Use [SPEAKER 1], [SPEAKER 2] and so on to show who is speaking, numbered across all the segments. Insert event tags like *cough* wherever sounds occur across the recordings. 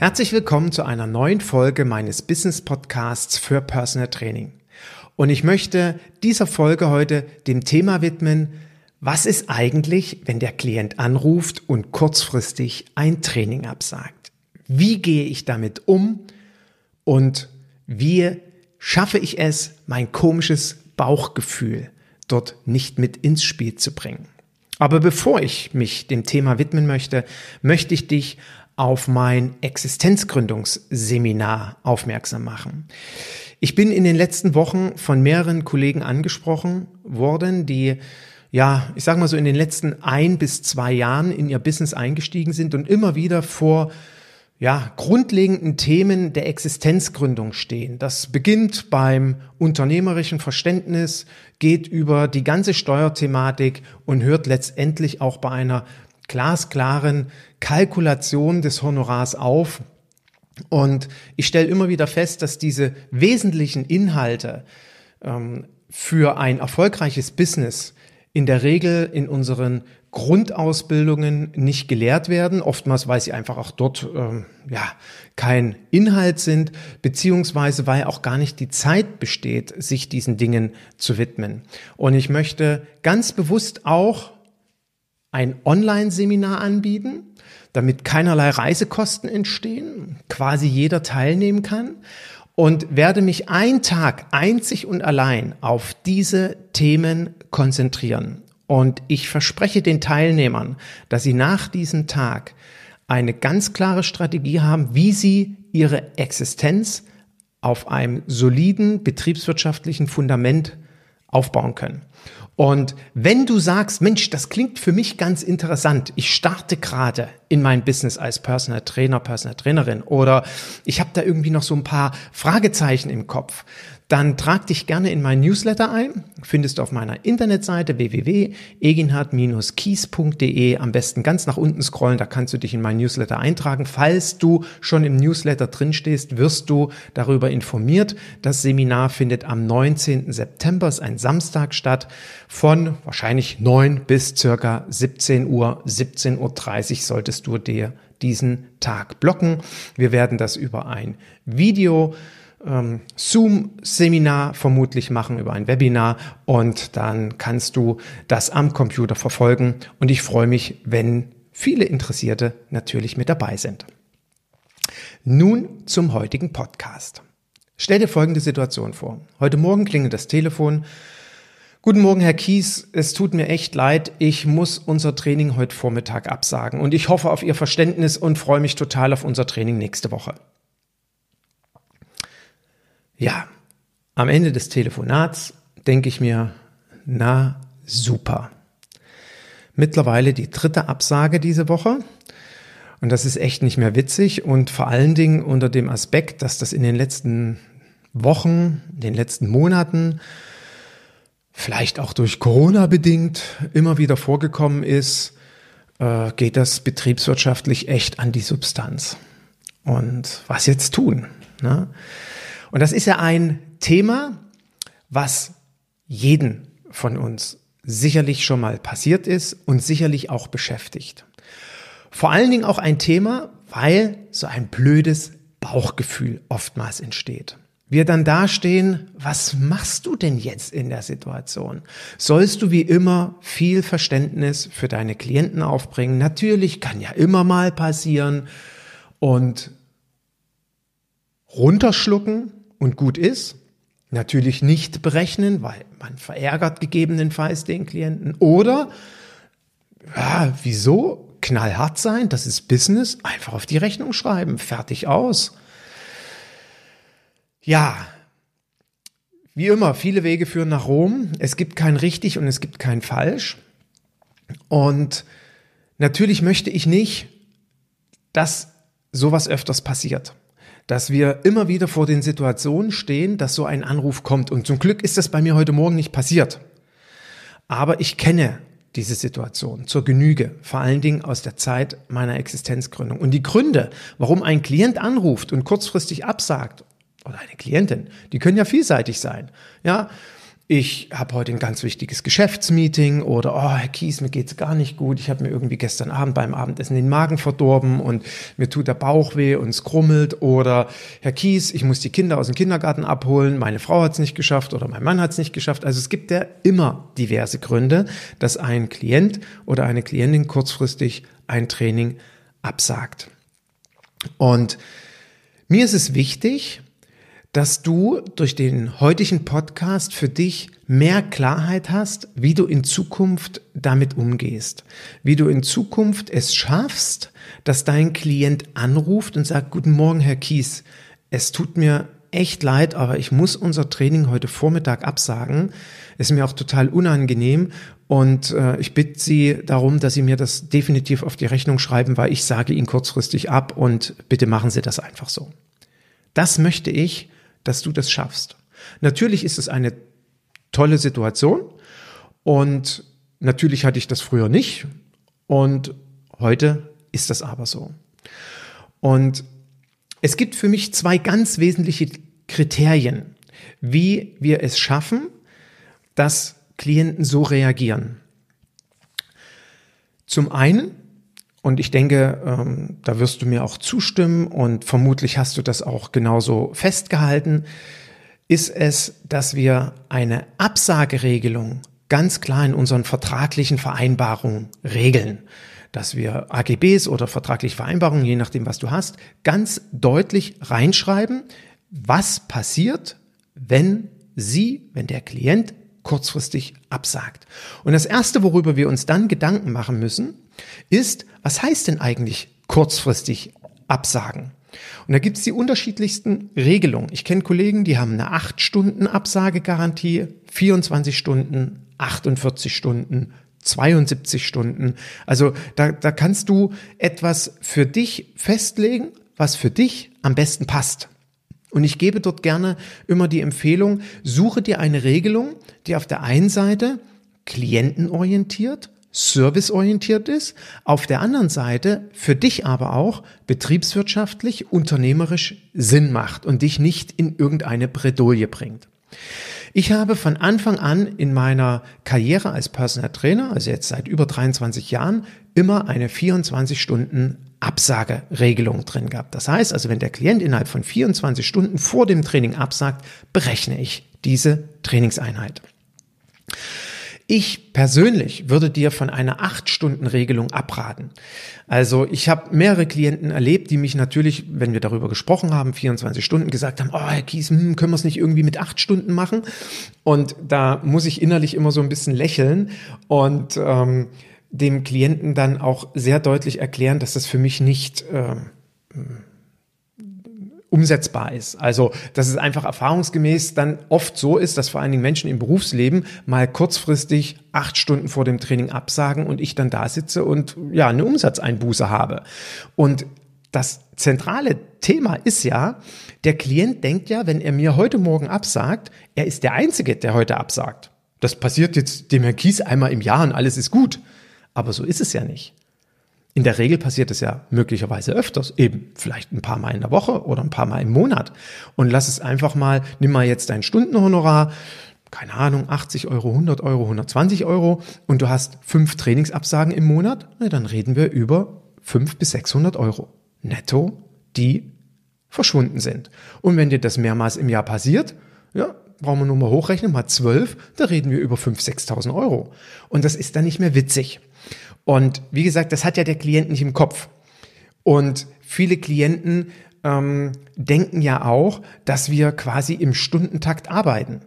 [SPEAKER 1] Herzlich willkommen zu einer neuen Folge meines Business Podcasts für Personal Training. Und ich möchte dieser Folge heute dem Thema widmen, was ist eigentlich, wenn der Klient anruft und kurzfristig ein Training absagt? Wie gehe ich damit um und wie schaffe ich es, mein komisches Bauchgefühl dort nicht mit ins Spiel zu bringen? Aber bevor ich mich dem Thema widmen möchte, möchte ich dich auf mein Existenzgründungsseminar aufmerksam machen. Ich bin in den letzten Wochen von mehreren Kollegen angesprochen worden, die ja, ich sage mal so in den letzten ein bis zwei Jahren in ihr Business eingestiegen sind und immer wieder vor ja, grundlegenden Themen der Existenzgründung stehen. Das beginnt beim unternehmerischen Verständnis, geht über die ganze Steuerthematik und hört letztendlich auch bei einer glasklaren Kalkulation des Honorars auf. Und ich stelle immer wieder fest, dass diese wesentlichen Inhalte ähm, für ein erfolgreiches Business in der Regel in unseren Grundausbildungen nicht gelehrt werden, oftmals weil sie einfach auch dort ähm, ja kein Inhalt sind, beziehungsweise weil auch gar nicht die Zeit besteht, sich diesen Dingen zu widmen. Und ich möchte ganz bewusst auch ein Online-Seminar anbieten, damit keinerlei Reisekosten entstehen, quasi jeder teilnehmen kann und werde mich einen Tag einzig und allein auf diese Themen konzentrieren. Und ich verspreche den Teilnehmern, dass sie nach diesem Tag eine ganz klare Strategie haben, wie sie ihre Existenz auf einem soliden betriebswirtschaftlichen Fundament aufbauen können. Und wenn du sagst, Mensch, das klingt für mich ganz interessant, ich starte gerade in mein Business als Personal Trainer, Personal Trainerin oder ich habe da irgendwie noch so ein paar Fragezeichen im Kopf, dann trag dich gerne in mein Newsletter ein. Findest du auf meiner Internetseite www.eginhard-kies.de. Am besten ganz nach unten scrollen, da kannst du dich in mein Newsletter eintragen. Falls du schon im Newsletter drin stehst, wirst du darüber informiert. Das Seminar findet am 19. September, ist ein Samstag statt, von wahrscheinlich 9 bis circa 17 Uhr, 17.30 Uhr solltest du dir diesen Tag blocken. Wir werden das über ein Video ähm, Zoom-Seminar vermutlich machen über ein Webinar und dann kannst du das am Computer verfolgen und ich freue mich, wenn viele Interessierte natürlich mit dabei sind. Nun zum heutigen Podcast. Stell dir folgende Situation vor. Heute Morgen klingelt das Telefon. Guten Morgen, Herr Kies. Es tut mir echt leid. Ich muss unser Training heute Vormittag absagen und ich hoffe auf Ihr Verständnis und freue mich total auf unser Training nächste Woche. Ja, am Ende des Telefonats denke ich mir, na super. Mittlerweile die dritte Absage diese Woche. Und das ist echt nicht mehr witzig und vor allen Dingen unter dem Aspekt, dass das in den letzten Wochen, den letzten Monaten, vielleicht auch durch Corona bedingt immer wieder vorgekommen ist, äh, geht das betriebswirtschaftlich echt an die Substanz. Und was jetzt tun? Ne? Und das ist ja ein Thema, was jeden von uns sicherlich schon mal passiert ist und sicherlich auch beschäftigt. Vor allen Dingen auch ein Thema, weil so ein blödes Bauchgefühl oftmals entsteht. Wir dann dastehen, was machst du denn jetzt in der Situation? Sollst du wie immer viel Verständnis für deine Klienten aufbringen? Natürlich kann ja immer mal passieren und runterschlucken und gut ist. Natürlich nicht berechnen, weil man verärgert gegebenenfalls den Klienten. Oder, ja, wieso? Knallhart sein, das ist Business, einfach auf die Rechnung schreiben, fertig aus. Ja, wie immer, viele Wege führen nach Rom. Es gibt kein richtig und es gibt kein falsch. Und natürlich möchte ich nicht, dass sowas öfters passiert. Dass wir immer wieder vor den Situationen stehen, dass so ein Anruf kommt. Und zum Glück ist das bei mir heute Morgen nicht passiert. Aber ich kenne diese Situation zur Genüge, vor allen Dingen aus der Zeit meiner Existenzgründung. Und die Gründe, warum ein Klient anruft und kurzfristig absagt, oder eine Klientin, die können ja vielseitig sein. Ja, ich habe heute ein ganz wichtiges Geschäftsmeeting oder oh, Herr Kies, mir geht's gar nicht gut. Ich habe mir irgendwie gestern Abend beim Abendessen den Magen verdorben und mir tut der Bauch weh und es krummelt oder Herr Kies, ich muss die Kinder aus dem Kindergarten abholen, meine Frau hat's nicht geschafft oder mein Mann hat's nicht geschafft. Also es gibt ja immer diverse Gründe, dass ein Klient oder eine Klientin kurzfristig ein Training absagt. Und mir ist es wichtig, dass du durch den heutigen Podcast für dich mehr Klarheit hast, wie du in Zukunft damit umgehst, wie du in Zukunft es schaffst, dass dein Klient anruft und sagt, guten Morgen, Herr Kies, es tut mir echt leid, aber ich muss unser Training heute Vormittag absagen. Ist mir auch total unangenehm und äh, ich bitte Sie darum, dass Sie mir das definitiv auf die Rechnung schreiben, weil ich sage Ihnen kurzfristig ab und bitte machen Sie das einfach so. Das möchte ich dass du das schaffst. Natürlich ist es eine tolle Situation und natürlich hatte ich das früher nicht und heute ist das aber so. Und es gibt für mich zwei ganz wesentliche Kriterien, wie wir es schaffen, dass Klienten so reagieren. Zum einen und ich denke, ähm, da wirst du mir auch zustimmen und vermutlich hast du das auch genauso festgehalten, ist es, dass wir eine Absageregelung ganz klar in unseren vertraglichen Vereinbarungen regeln. Dass wir AGBs oder vertragliche Vereinbarungen, je nachdem, was du hast, ganz deutlich reinschreiben, was passiert, wenn sie, wenn der Klient kurzfristig absagt. Und das Erste, worüber wir uns dann Gedanken machen müssen, ist, was heißt denn eigentlich kurzfristig absagen? Und da gibt es die unterschiedlichsten Regelungen. Ich kenne Kollegen, die haben eine 8 Stunden Absagegarantie, 24 Stunden, 48 Stunden, 72 Stunden. Also da, da kannst du etwas für dich festlegen, was für dich am besten passt. Und ich gebe dort gerne immer die Empfehlung, suche dir eine Regelung, die auf der einen Seite klientenorientiert, serviceorientiert ist, auf der anderen Seite für dich aber auch betriebswirtschaftlich, unternehmerisch Sinn macht und dich nicht in irgendeine Bredouille bringt. Ich habe von Anfang an in meiner Karriere als Personal Trainer, also jetzt seit über 23 Jahren, immer eine 24 Stunden Absageregelung drin gehabt. Das heißt also, wenn der Klient innerhalb von 24 Stunden vor dem Training absagt, berechne ich diese Trainingseinheit. Ich persönlich würde dir von einer 8-Stunden-Regelung abraten. Also ich habe mehrere Klienten erlebt, die mich natürlich, wenn wir darüber gesprochen haben, 24 Stunden gesagt haben, oh Herr Kies, hm, können wir es nicht irgendwie mit 8 Stunden machen? Und da muss ich innerlich immer so ein bisschen lächeln und ähm, dem Klienten dann auch sehr deutlich erklären, dass das für mich nicht äh, umsetzbar ist. Also, dass es einfach erfahrungsgemäß dann oft so ist, dass vor allen Dingen Menschen im Berufsleben mal kurzfristig acht Stunden vor dem Training absagen und ich dann da sitze und ja, eine Umsatzeinbuße habe. Und das zentrale Thema ist ja, der Klient denkt ja, wenn er mir heute Morgen absagt, er ist der Einzige, der heute absagt. Das passiert jetzt dem Herrn Kies einmal im Jahr und alles ist gut. Aber so ist es ja nicht. In der Regel passiert es ja möglicherweise öfters, eben vielleicht ein paar Mal in der Woche oder ein paar Mal im Monat. Und lass es einfach mal, nimm mal jetzt dein Stundenhonorar, keine Ahnung, 80 Euro, 100 Euro, 120 Euro und du hast fünf Trainingsabsagen im Monat, na, dann reden wir über 500 bis 600 Euro netto, die verschwunden sind. Und wenn dir das mehrmals im Jahr passiert, ja, brauchen wir nur mal hochrechnen, mal zwölf, da reden wir über 5.000, 6.000 Euro. Und das ist dann nicht mehr witzig. Und wie gesagt, das hat ja der Klient nicht im Kopf. Und viele Klienten ähm, denken ja auch, dass wir quasi im Stundentakt arbeiten.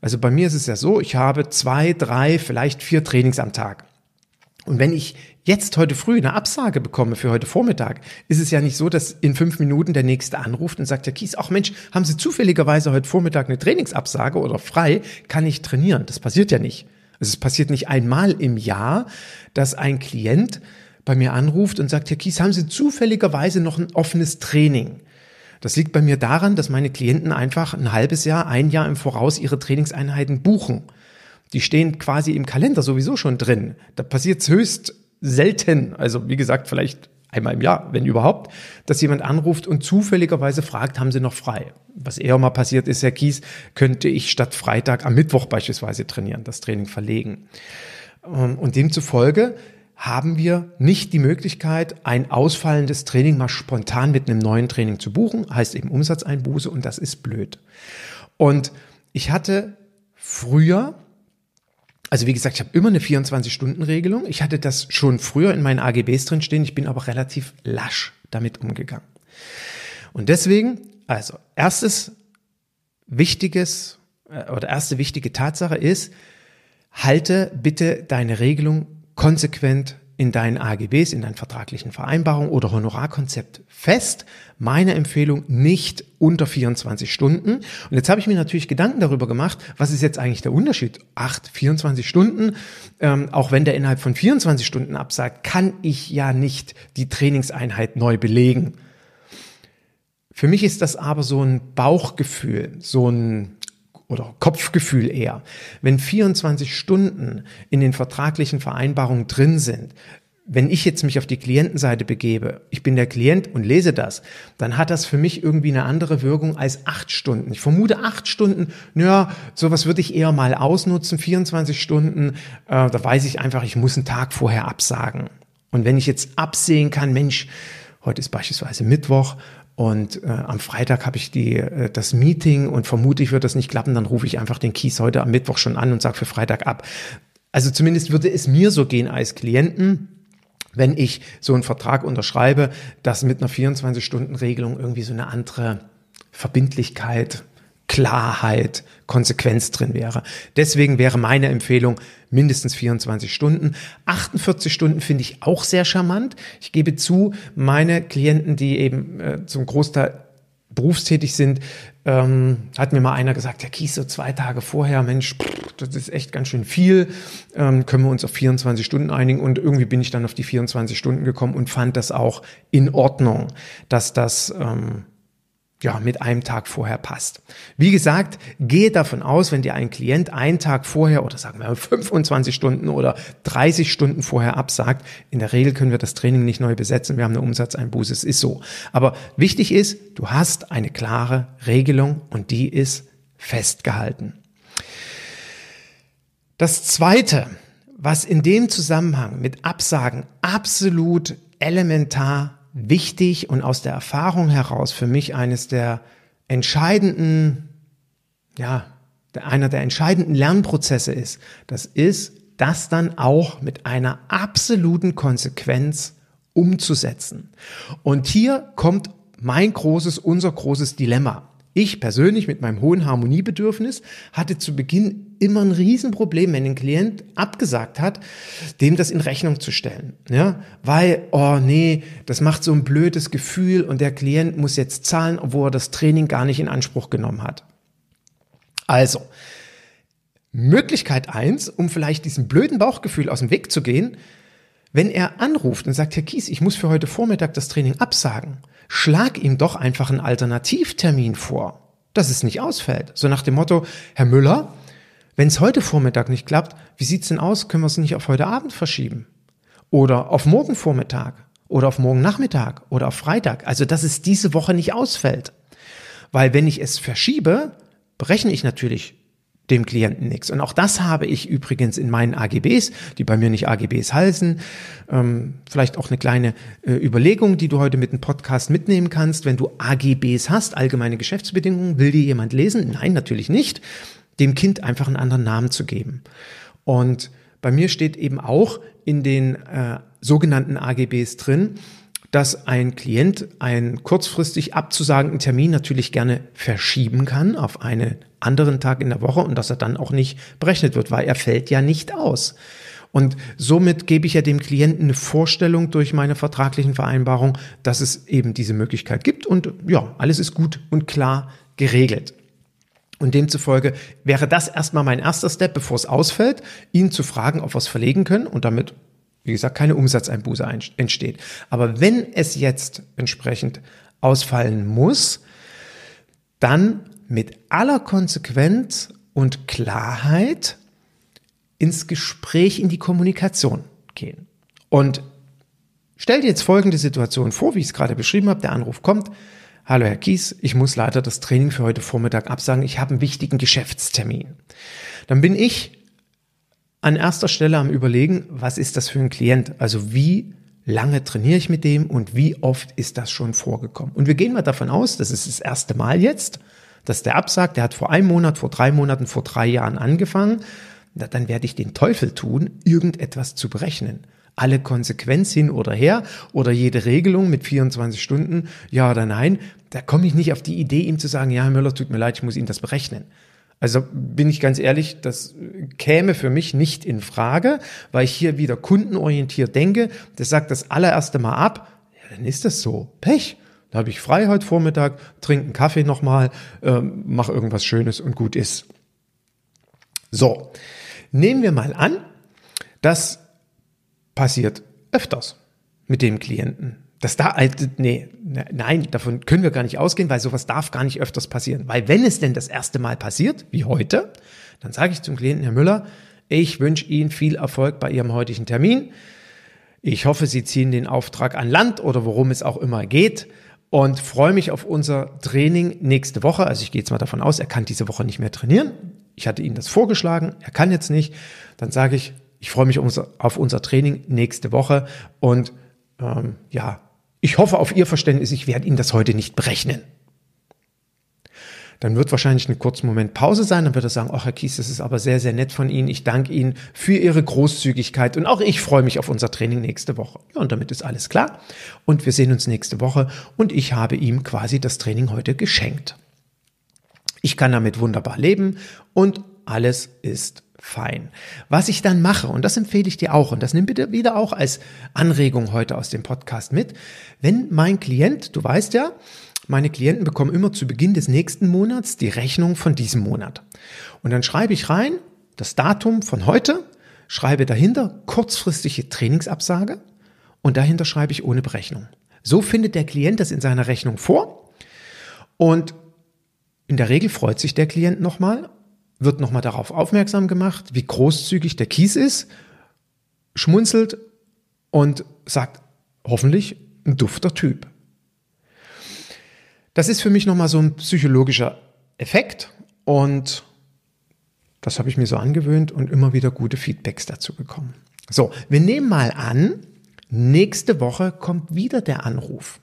[SPEAKER 1] Also bei mir ist es ja so, ich habe zwei, drei, vielleicht vier Trainings am Tag. Und wenn ich jetzt heute früh eine Absage bekomme für heute Vormittag, ist es ja nicht so, dass in fünf Minuten der Nächste anruft und sagt, ja Kies, ach Mensch, haben Sie zufälligerweise heute Vormittag eine Trainingsabsage oder frei, kann ich trainieren. Das passiert ja nicht. Also es passiert nicht einmal im Jahr, dass ein Klient bei mir anruft und sagt, Herr Kies, haben Sie zufälligerweise noch ein offenes Training? Das liegt bei mir daran, dass meine Klienten einfach ein halbes Jahr, ein Jahr im Voraus ihre Trainingseinheiten buchen. Die stehen quasi im Kalender sowieso schon drin. Da passiert es höchst selten, also wie gesagt, vielleicht einmal im Jahr, wenn überhaupt, dass jemand anruft und zufälligerweise fragt, haben Sie noch frei? Was eher mal passiert ist, Herr Kies, könnte ich statt Freitag am Mittwoch beispielsweise trainieren, das Training verlegen. Ähm, und demzufolge haben wir nicht die Möglichkeit, ein ausfallendes Training mal spontan mit einem neuen Training zu buchen, heißt eben Umsatzeinbuße und das ist blöd. Und ich hatte früher also wie gesagt, ich habe immer eine 24-Stunden-Regelung. Ich hatte das schon früher in meinen AGBs drin stehen. Ich bin aber relativ lasch damit umgegangen. Und deswegen, also erstes wichtiges äh, oder erste wichtige Tatsache ist, halte bitte deine Regelung konsequent in deinen AGBs, in deinen vertraglichen Vereinbarungen oder Honorarkonzept fest. Meine Empfehlung nicht unter 24 Stunden. Und jetzt habe ich mir natürlich Gedanken darüber gemacht, was ist jetzt eigentlich der Unterschied? Acht, 24 Stunden, ähm, auch wenn der innerhalb von 24 Stunden absagt, kann ich ja nicht die Trainingseinheit neu belegen. Für mich ist das aber so ein Bauchgefühl, so ein oder Kopfgefühl eher. Wenn 24 Stunden in den vertraglichen Vereinbarungen drin sind, wenn ich jetzt mich auf die Klientenseite begebe, ich bin der Klient und lese das, dann hat das für mich irgendwie eine andere Wirkung als acht Stunden. Ich vermute acht Stunden, naja, sowas würde ich eher mal ausnutzen. 24 Stunden, äh, da weiß ich einfach, ich muss einen Tag vorher absagen. Und wenn ich jetzt absehen kann, Mensch, heute ist beispielsweise Mittwoch und äh, am Freitag habe ich die, äh, das Meeting und vermutlich wird das nicht klappen, dann rufe ich einfach den Kies heute am Mittwoch schon an und sage für Freitag ab. Also zumindest würde es mir so gehen als Klienten, wenn ich so einen Vertrag unterschreibe, dass mit einer 24-Stunden-Regelung irgendwie so eine andere Verbindlichkeit, Klarheit, Konsequenz drin wäre. Deswegen wäre meine Empfehlung mindestens 24 Stunden. 48 Stunden finde ich auch sehr charmant. Ich gebe zu, meine Klienten, die eben äh, zum Großteil berufstätig sind, ähm, hat mir mal einer gesagt, ja Kies, so zwei Tage vorher, Mensch, pff, das ist echt ganz schön viel, ähm, können wir uns auf 24 Stunden einigen und irgendwie bin ich dann auf die 24 Stunden gekommen und fand das auch in Ordnung, dass das ähm, ja, mit einem Tag vorher passt. Wie gesagt, gehe davon aus, wenn dir ein Klient einen Tag vorher oder sagen wir 25 Stunden oder 30 Stunden vorher absagt, in der Regel können wir das Training nicht neu besetzen, wir haben eine Umsatzeinbuße, es ist so. Aber wichtig ist, du hast eine klare Regelung und die ist festgehalten. Das zweite, was in dem Zusammenhang mit Absagen absolut elementar wichtig und aus der Erfahrung heraus für mich eines der entscheidenden, ja, einer der entscheidenden Lernprozesse ist. Das ist, das dann auch mit einer absoluten Konsequenz umzusetzen. Und hier kommt mein großes, unser großes Dilemma. Ich persönlich mit meinem hohen Harmoniebedürfnis hatte zu Beginn immer ein Riesenproblem, wenn ein Klient abgesagt hat, dem das in Rechnung zu stellen. Ja, weil, oh nee, das macht so ein blödes Gefühl und der Klient muss jetzt zahlen, obwohl er das Training gar nicht in Anspruch genommen hat. Also, Möglichkeit eins, um vielleicht diesem blöden Bauchgefühl aus dem Weg zu gehen, wenn er anruft und sagt, Herr Kies, ich muss für heute Vormittag das Training absagen, schlag ihm doch einfach einen Alternativtermin vor, dass es nicht ausfällt. So nach dem Motto, Herr Müller, wenn es heute Vormittag nicht klappt, wie sieht's denn aus? Können wir es nicht auf heute Abend verschieben? Oder auf morgen Vormittag? Oder auf morgen Nachmittag? Oder auf Freitag? Also, dass es diese Woche nicht ausfällt. Weil wenn ich es verschiebe, berechne ich natürlich dem Klienten nichts. Und auch das habe ich übrigens in meinen AGBs, die bei mir nicht AGBs heißen. Ähm, vielleicht auch eine kleine äh, Überlegung, die du heute mit dem Podcast mitnehmen kannst. Wenn du AGBs hast, allgemeine Geschäftsbedingungen, will die jemand lesen? Nein, natürlich nicht. Dem Kind einfach einen anderen Namen zu geben. Und bei mir steht eben auch in den äh, sogenannten AGBs drin, dass ein Klient einen kurzfristig abzusagenden Termin natürlich gerne verschieben kann auf einen anderen Tag in der Woche und dass er dann auch nicht berechnet wird, weil er fällt ja nicht aus. Und somit gebe ich ja dem Klienten eine Vorstellung durch meine vertraglichen Vereinbarungen, dass es eben diese Möglichkeit gibt und ja, alles ist gut und klar geregelt. Und demzufolge wäre das erstmal mein erster Step, bevor es ausfällt, ihn zu fragen, ob wir es verlegen können und damit, wie gesagt, keine Umsatzeinbuße entsteht. Aber wenn es jetzt entsprechend ausfallen muss, dann mit aller Konsequenz und Klarheit ins Gespräch, in die Kommunikation gehen. Und stell dir jetzt folgende Situation vor, wie ich es gerade beschrieben habe. Der Anruf kommt. Hallo Herr Kies, ich muss leider das Training für heute Vormittag absagen. Ich habe einen wichtigen Geschäftstermin. Dann bin ich an erster Stelle am Überlegen, was ist das für ein Klient? Also wie lange trainiere ich mit dem und wie oft ist das schon vorgekommen? Und wir gehen mal davon aus, das ist das erste Mal jetzt, dass der absagt. Der hat vor einem Monat, vor drei Monaten, vor drei Jahren angefangen dann werde ich den Teufel tun, irgendetwas zu berechnen. Alle Konsequenz hin oder her oder jede Regelung mit 24 Stunden, ja oder nein, da komme ich nicht auf die Idee, ihm zu sagen, ja, Herr Müller, tut mir leid, ich muss Ihnen das berechnen. Also bin ich ganz ehrlich, das käme für mich nicht in Frage, weil ich hier wieder kundenorientiert denke. Das sagt das allererste Mal ab, ja, dann ist das so. Pech. Da habe ich frei heute Vormittag, trinke einen Kaffee nochmal, ähm, mache irgendwas Schönes und gut ist. So, Nehmen wir mal an, das passiert öfters mit dem Klienten. Das da, nee, ne, nein, davon können wir gar nicht ausgehen, weil sowas darf gar nicht öfters passieren. Weil wenn es denn das erste Mal passiert, wie heute, dann sage ich zum Klienten, Herr Müller, ich wünsche Ihnen viel Erfolg bei Ihrem heutigen Termin. Ich hoffe, Sie ziehen den Auftrag an Land oder worum es auch immer geht und freue mich auf unser Training nächste Woche. Also ich gehe jetzt mal davon aus, er kann diese Woche nicht mehr trainieren. Ich hatte ihm das vorgeschlagen, er kann jetzt nicht. Dann sage ich, ich freue mich auf unser Training nächste Woche und ähm, ja, ich hoffe auf Ihr Verständnis, ich werde Ihnen das heute nicht berechnen. Dann wird wahrscheinlich ein kurzer Moment Pause sein, dann wird er sagen, ach Herr Kies, das ist aber sehr, sehr nett von Ihnen, ich danke Ihnen für Ihre Großzügigkeit und auch ich freue mich auf unser Training nächste Woche. Ja, und damit ist alles klar und wir sehen uns nächste Woche und ich habe ihm quasi das Training heute geschenkt. Ich kann damit wunderbar leben und alles ist fein. Was ich dann mache, und das empfehle ich dir auch, und das nimm bitte wieder auch als Anregung heute aus dem Podcast mit, wenn mein Klient, du weißt ja, meine Klienten bekommen immer zu Beginn des nächsten Monats die Rechnung von diesem Monat. Und dann schreibe ich rein das Datum von heute, schreibe dahinter kurzfristige Trainingsabsage und dahinter schreibe ich ohne Berechnung. So findet der Klient das in seiner Rechnung vor und in der Regel freut sich der Klient nochmal, wird nochmal darauf aufmerksam gemacht, wie großzügig der Kies ist, schmunzelt und sagt hoffentlich ein dufter Typ. Das ist für mich nochmal so ein psychologischer Effekt und das habe ich mir so angewöhnt und immer wieder gute Feedbacks dazu bekommen. So, wir nehmen mal an, nächste Woche kommt wieder der Anruf.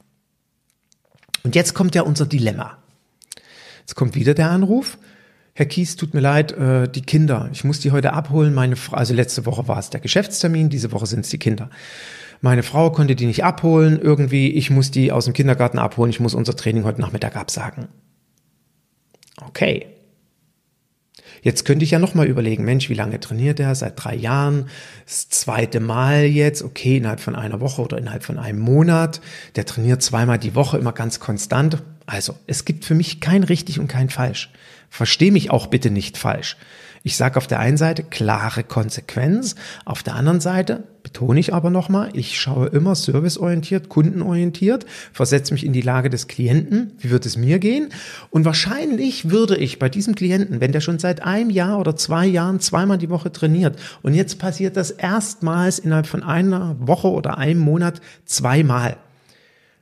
[SPEAKER 1] Und jetzt kommt ja unser Dilemma. Jetzt kommt wieder der Anruf. Herr Kies, tut mir leid, äh, die Kinder, ich muss die heute abholen. Meine Frau, also letzte Woche war es der Geschäftstermin, diese Woche sind es die Kinder. Meine Frau konnte die nicht abholen, irgendwie, ich muss die aus dem Kindergarten abholen, ich muss unser Training heute Nachmittag absagen. Okay. Jetzt könnte ich ja nochmal überlegen, Mensch, wie lange trainiert er? Seit drei Jahren. Das zweite Mal jetzt, okay, innerhalb von einer Woche oder innerhalb von einem Monat. Der trainiert zweimal die Woche, immer ganz konstant. Also, es gibt für mich kein richtig und kein falsch. Versteh mich auch bitte nicht falsch. Ich sage auf der einen Seite klare Konsequenz, auf der anderen Seite betone ich aber nochmal, ich schaue immer serviceorientiert, kundenorientiert, versetze mich in die Lage des Klienten, wie wird es mir gehen? Und wahrscheinlich würde ich bei diesem Klienten, wenn der schon seit einem Jahr oder zwei Jahren zweimal die Woche trainiert und jetzt passiert das erstmals innerhalb von einer Woche oder einem Monat zweimal,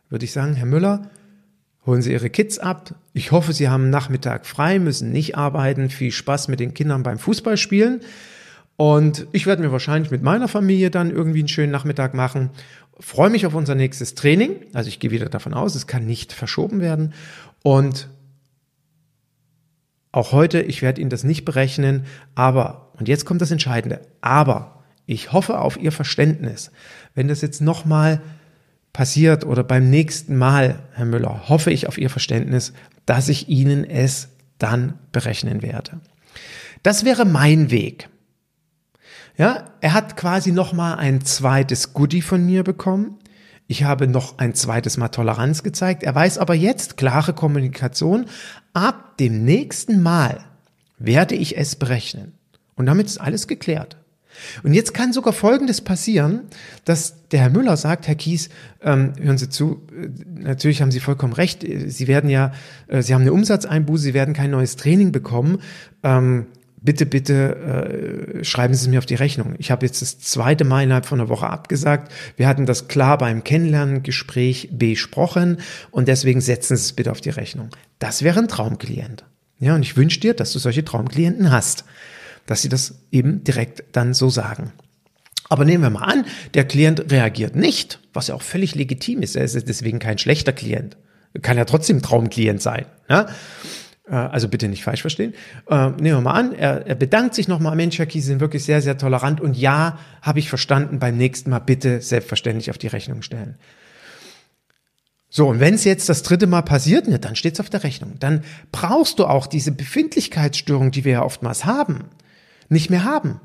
[SPEAKER 1] würde ich sagen, Herr Müller, holen Sie Ihre Kids ab. Ich hoffe, Sie haben Nachmittag frei, müssen nicht arbeiten. Viel Spaß mit den Kindern beim Fußballspielen. Und ich werde mir wahrscheinlich mit meiner Familie dann irgendwie einen schönen Nachmittag machen. Freue mich auf unser nächstes Training. Also ich gehe wieder davon aus, es kann nicht verschoben werden. Und auch heute, ich werde Ihnen das nicht berechnen, aber, und jetzt kommt das Entscheidende, aber ich hoffe auf Ihr Verständnis, wenn das jetzt nochmal passiert oder beim nächsten Mal, Herr Müller, hoffe ich auf Ihr Verständnis, dass ich Ihnen es dann berechnen werde. Das wäre mein Weg. Ja, er hat quasi noch mal ein zweites Goodie von mir bekommen. Ich habe noch ein zweites Mal Toleranz gezeigt. Er weiß aber jetzt klare Kommunikation. Ab dem nächsten Mal werde ich es berechnen. Und damit ist alles geklärt. Und jetzt kann sogar Folgendes passieren, dass der Herr Müller sagt, Herr Kies, ähm, hören Sie zu, äh, natürlich haben Sie vollkommen recht, Sie werden ja, äh, Sie haben eine Umsatzeinbuße, Sie werden kein neues Training bekommen. Ähm, bitte, bitte äh, schreiben Sie es mir auf die Rechnung. Ich habe jetzt das zweite Mal innerhalb von einer Woche abgesagt. Wir hatten das klar beim Kennenlerngespräch besprochen und deswegen setzen Sie es bitte auf die Rechnung. Das wäre ein Traumklient. Ja, und ich wünsche dir, dass du solche Traumklienten hast dass sie das eben direkt dann so sagen. Aber nehmen wir mal an, der Klient reagiert nicht, was ja auch völlig legitim ist. Er ist deswegen kein schlechter Klient. Kann ja trotzdem Traumklient sein. Ja? Äh, also bitte nicht falsch verstehen. Äh, nehmen wir mal an, er, er bedankt sich nochmal, Mensch, Herr Kies, Sie sind wirklich sehr, sehr tolerant und ja, habe ich verstanden, beim nächsten Mal bitte selbstverständlich auf die Rechnung stellen. So, und wenn es jetzt das dritte Mal passiert, ne, dann steht es auf der Rechnung. Dann brauchst du auch diese Befindlichkeitsstörung, die wir ja oftmals haben nicht mehr haben.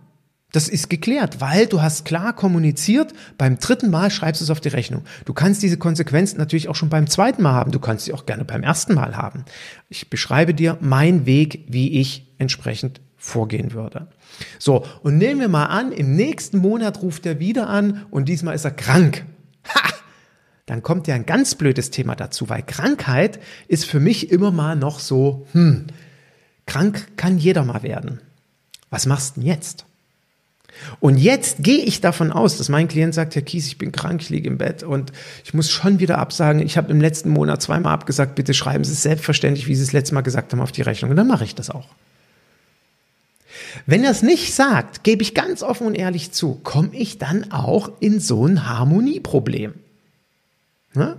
[SPEAKER 1] Das ist geklärt, weil du hast klar kommuniziert, beim dritten Mal schreibst du es auf die Rechnung. Du kannst diese Konsequenzen natürlich auch schon beim zweiten Mal haben, du kannst sie auch gerne beim ersten Mal haben. Ich beschreibe dir meinen Weg, wie ich entsprechend vorgehen würde. So, und nehmen wir mal an, im nächsten Monat ruft er wieder an und diesmal ist er krank. Ha! Dann kommt ja ein ganz blödes Thema dazu, weil Krankheit ist für mich immer mal noch so, hm, krank kann jeder mal werden. Was machst du denn jetzt? Und jetzt gehe ich davon aus, dass mein Klient sagt, Herr Kies, ich bin krank, ich liege im Bett und ich muss schon wieder absagen. Ich habe im letzten Monat zweimal abgesagt, bitte schreiben Sie es selbstverständlich, wie Sie es letztes Mal gesagt haben, auf die Rechnung. Und dann mache ich das auch. Wenn er es nicht sagt, gebe ich ganz offen und ehrlich zu, komme ich dann auch in so ein Harmonieproblem. Ne?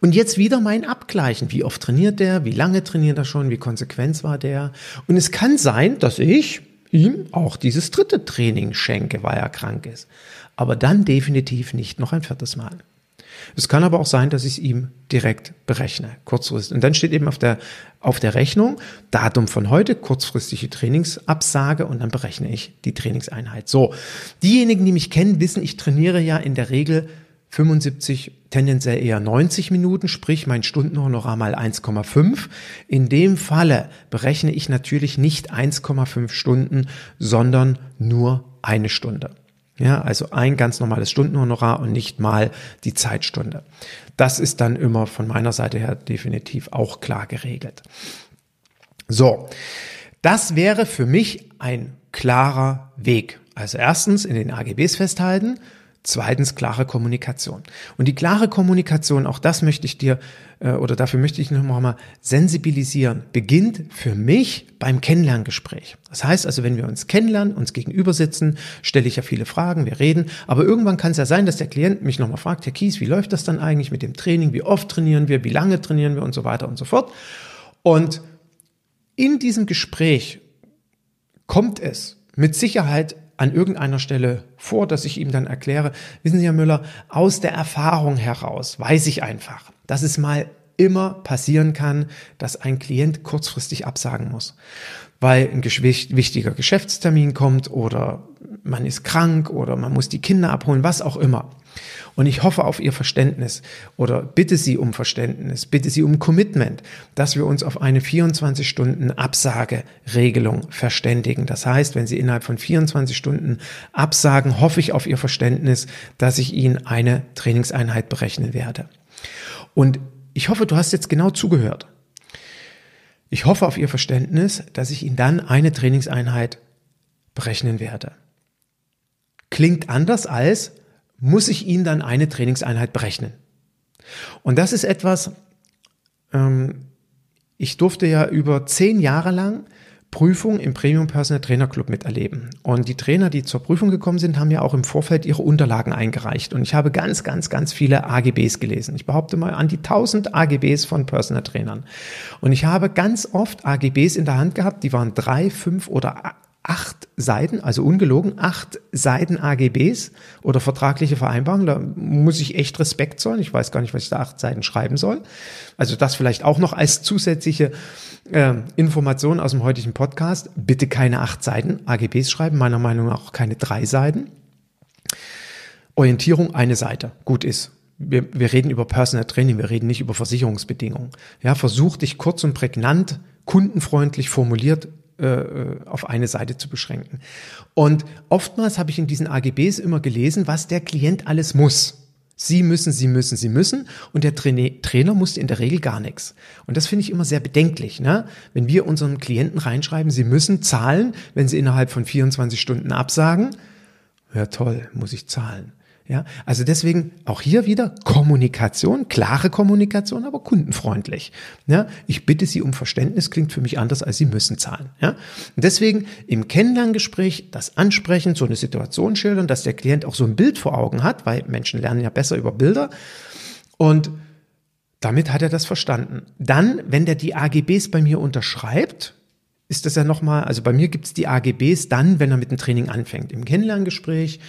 [SPEAKER 1] Und jetzt wieder mein Abgleichen. Wie oft trainiert der? Wie lange trainiert er schon? Wie konsequent war der? Und es kann sein, dass ich ihm auch dieses dritte Training schenke, weil er krank ist. Aber dann definitiv nicht noch ein viertes Mal. Es kann aber auch sein, dass ich es ihm direkt berechne, kurzfristig. Und dann steht eben auf der, auf der Rechnung Datum von heute, kurzfristige Trainingsabsage und dann berechne ich die Trainingseinheit. So, diejenigen, die mich kennen, wissen, ich trainiere ja in der Regel 75, tendenziell eher 90 Minuten, sprich mein Stundenhonorar mal 1,5. In dem Falle berechne ich natürlich nicht 1,5 Stunden, sondern nur eine Stunde. Ja, also ein ganz normales Stundenhonorar und nicht mal die Zeitstunde. Das ist dann immer von meiner Seite her definitiv auch klar geregelt. So. Das wäre für mich ein klarer Weg. Also erstens in den AGBs festhalten, Zweitens klare Kommunikation. Und die klare Kommunikation, auch das möchte ich dir äh, oder dafür möchte ich noch mal sensibilisieren, beginnt für mich beim Kennenlerngespräch. Das heißt also, wenn wir uns kennenlernen, uns gegenüber sitzen, stelle ich ja viele Fragen, wir reden, aber irgendwann kann es ja sein, dass der Klient mich nochmal fragt, Herr Kies, wie läuft das dann eigentlich mit dem Training, wie oft trainieren wir, wie lange trainieren wir und so weiter und so fort. Und in diesem Gespräch kommt es mit Sicherheit an irgendeiner Stelle vor, dass ich ihm dann erkläre, wissen Sie, Herr Müller, aus der Erfahrung heraus weiß ich einfach, dass es mal immer passieren kann, dass ein Klient kurzfristig absagen muss, weil ein wichtiger Geschäftstermin kommt oder man ist krank oder man muss die Kinder abholen, was auch immer. Und ich hoffe auf Ihr Verständnis oder bitte Sie um Verständnis, bitte Sie um Commitment, dass wir uns auf eine 24 Stunden Absageregelung verständigen. Das heißt, wenn Sie innerhalb von 24 Stunden absagen, hoffe ich auf Ihr Verständnis, dass ich Ihnen eine Trainingseinheit berechnen werde. Und ich hoffe, du hast jetzt genau zugehört. Ich hoffe auf Ihr Verständnis, dass ich Ihnen dann eine Trainingseinheit berechnen werde. Klingt anders als, muss ich Ihnen dann eine Trainingseinheit berechnen. Und das ist etwas, ähm, ich durfte ja über zehn Jahre lang Prüfung im Premium Personal Trainer Club miterleben. Und die Trainer, die zur Prüfung gekommen sind, haben ja auch im Vorfeld ihre Unterlagen eingereicht. Und ich habe ganz, ganz, ganz viele AGBs gelesen. Ich behaupte mal an die 1000 AGBs von Personal Trainern. Und ich habe ganz oft AGBs in der Hand gehabt, die waren drei, fünf oder acht Seiten, also ungelogen, acht Seiten AGBs oder vertragliche Vereinbarungen. Da muss ich echt Respekt zollen. Ich weiß gar nicht, was ich da acht Seiten schreiben soll. Also das vielleicht auch noch als zusätzliche äh, Information aus dem heutigen Podcast. Bitte keine acht Seiten AGBs schreiben, meiner Meinung nach auch keine drei Seiten. Orientierung eine Seite. Gut ist. Wir, wir reden über Personal Training, wir reden nicht über Versicherungsbedingungen. Ja, versuch dich kurz und prägnant, kundenfreundlich formuliert äh, auf eine Seite zu beschränken. Und oftmals habe ich in diesen AGBs immer gelesen, was der Klient alles muss. Sie müssen, Sie müssen, Sie müssen. Und der Trainer musste in der Regel gar nichts. Und das finde ich immer sehr bedenklich. Ne? Wenn wir unseren Klienten reinschreiben, Sie müssen zahlen, wenn Sie innerhalb von 24 Stunden absagen. Ja toll, muss ich zahlen. Ja, also deswegen auch hier wieder Kommunikation, klare Kommunikation, aber kundenfreundlich. Ja, ich bitte Sie um Verständnis, klingt für mich anders, als Sie müssen zahlen. Ja, und deswegen im Kennenlerngespräch das ansprechen, so eine Situation schildern, dass der Klient auch so ein Bild vor Augen hat, weil Menschen lernen ja besser über Bilder. Und damit hat er das verstanden. Dann, wenn der die AGBs bei mir unterschreibt, ist das ja nochmal, also bei mir gibt es die AGBs dann, wenn er mit dem Training anfängt. Im Kennenlerngespräch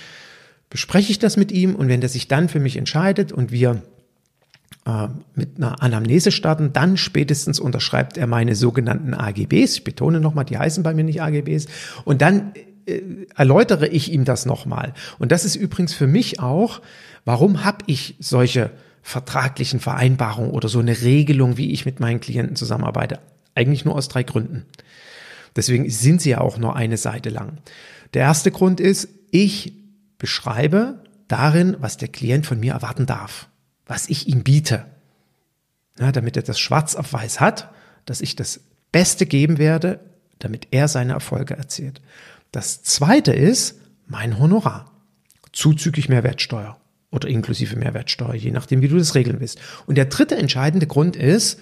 [SPEAKER 1] bespreche ich das mit ihm und wenn er sich dann für mich entscheidet und wir äh, mit einer Anamnese starten, dann spätestens unterschreibt er meine sogenannten AGBs. Ich betone nochmal, die heißen bei mir nicht AGBs. Und dann äh, erläutere ich ihm das nochmal. Und das ist übrigens für mich auch, warum habe ich solche vertraglichen Vereinbarungen oder so eine Regelung, wie ich mit meinen Klienten zusammenarbeite? Eigentlich nur aus drei Gründen. Deswegen sind sie ja auch nur eine Seite lang. Der erste Grund ist, ich beschreibe darin, was der Klient von mir erwarten darf, was ich ihm biete. Ja, damit er das schwarz auf weiß hat, dass ich das Beste geben werde, damit er seine Erfolge erzielt. Das zweite ist mein Honorar. Zuzüglich Mehrwertsteuer oder inklusive Mehrwertsteuer, je nachdem, wie du das regeln willst. Und der dritte entscheidende Grund ist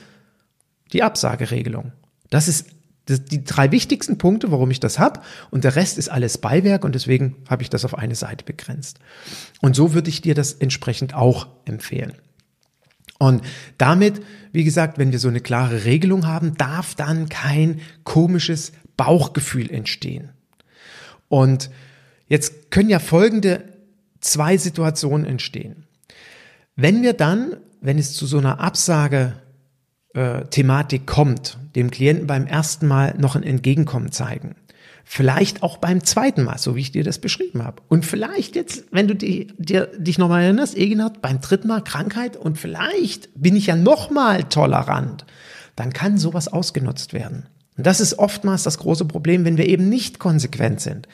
[SPEAKER 1] die Absageregelung. Das ist das, die drei wichtigsten Punkte, warum ich das habe. Und der Rest ist alles Beiwerk und deswegen habe ich das auf eine Seite begrenzt. Und so würde ich dir das entsprechend auch empfehlen. Und damit, wie gesagt, wenn wir so eine klare Regelung haben, darf dann kein komisches Bauchgefühl entstehen. Und jetzt können ja folgende zwei Situationen entstehen. Wenn wir dann, wenn es zu so einer Absage äh, Thematik kommt, dem Klienten beim ersten Mal noch ein Entgegenkommen zeigen. Vielleicht auch beim zweiten Mal, so wie ich dir das beschrieben habe. Und vielleicht jetzt, wenn du die, dir, dich nochmal erinnerst, Egenhard, beim dritten Mal Krankheit und vielleicht bin ich ja nochmal tolerant, dann kann sowas ausgenutzt werden. Und das ist oftmals das große Problem, wenn wir eben nicht konsequent sind.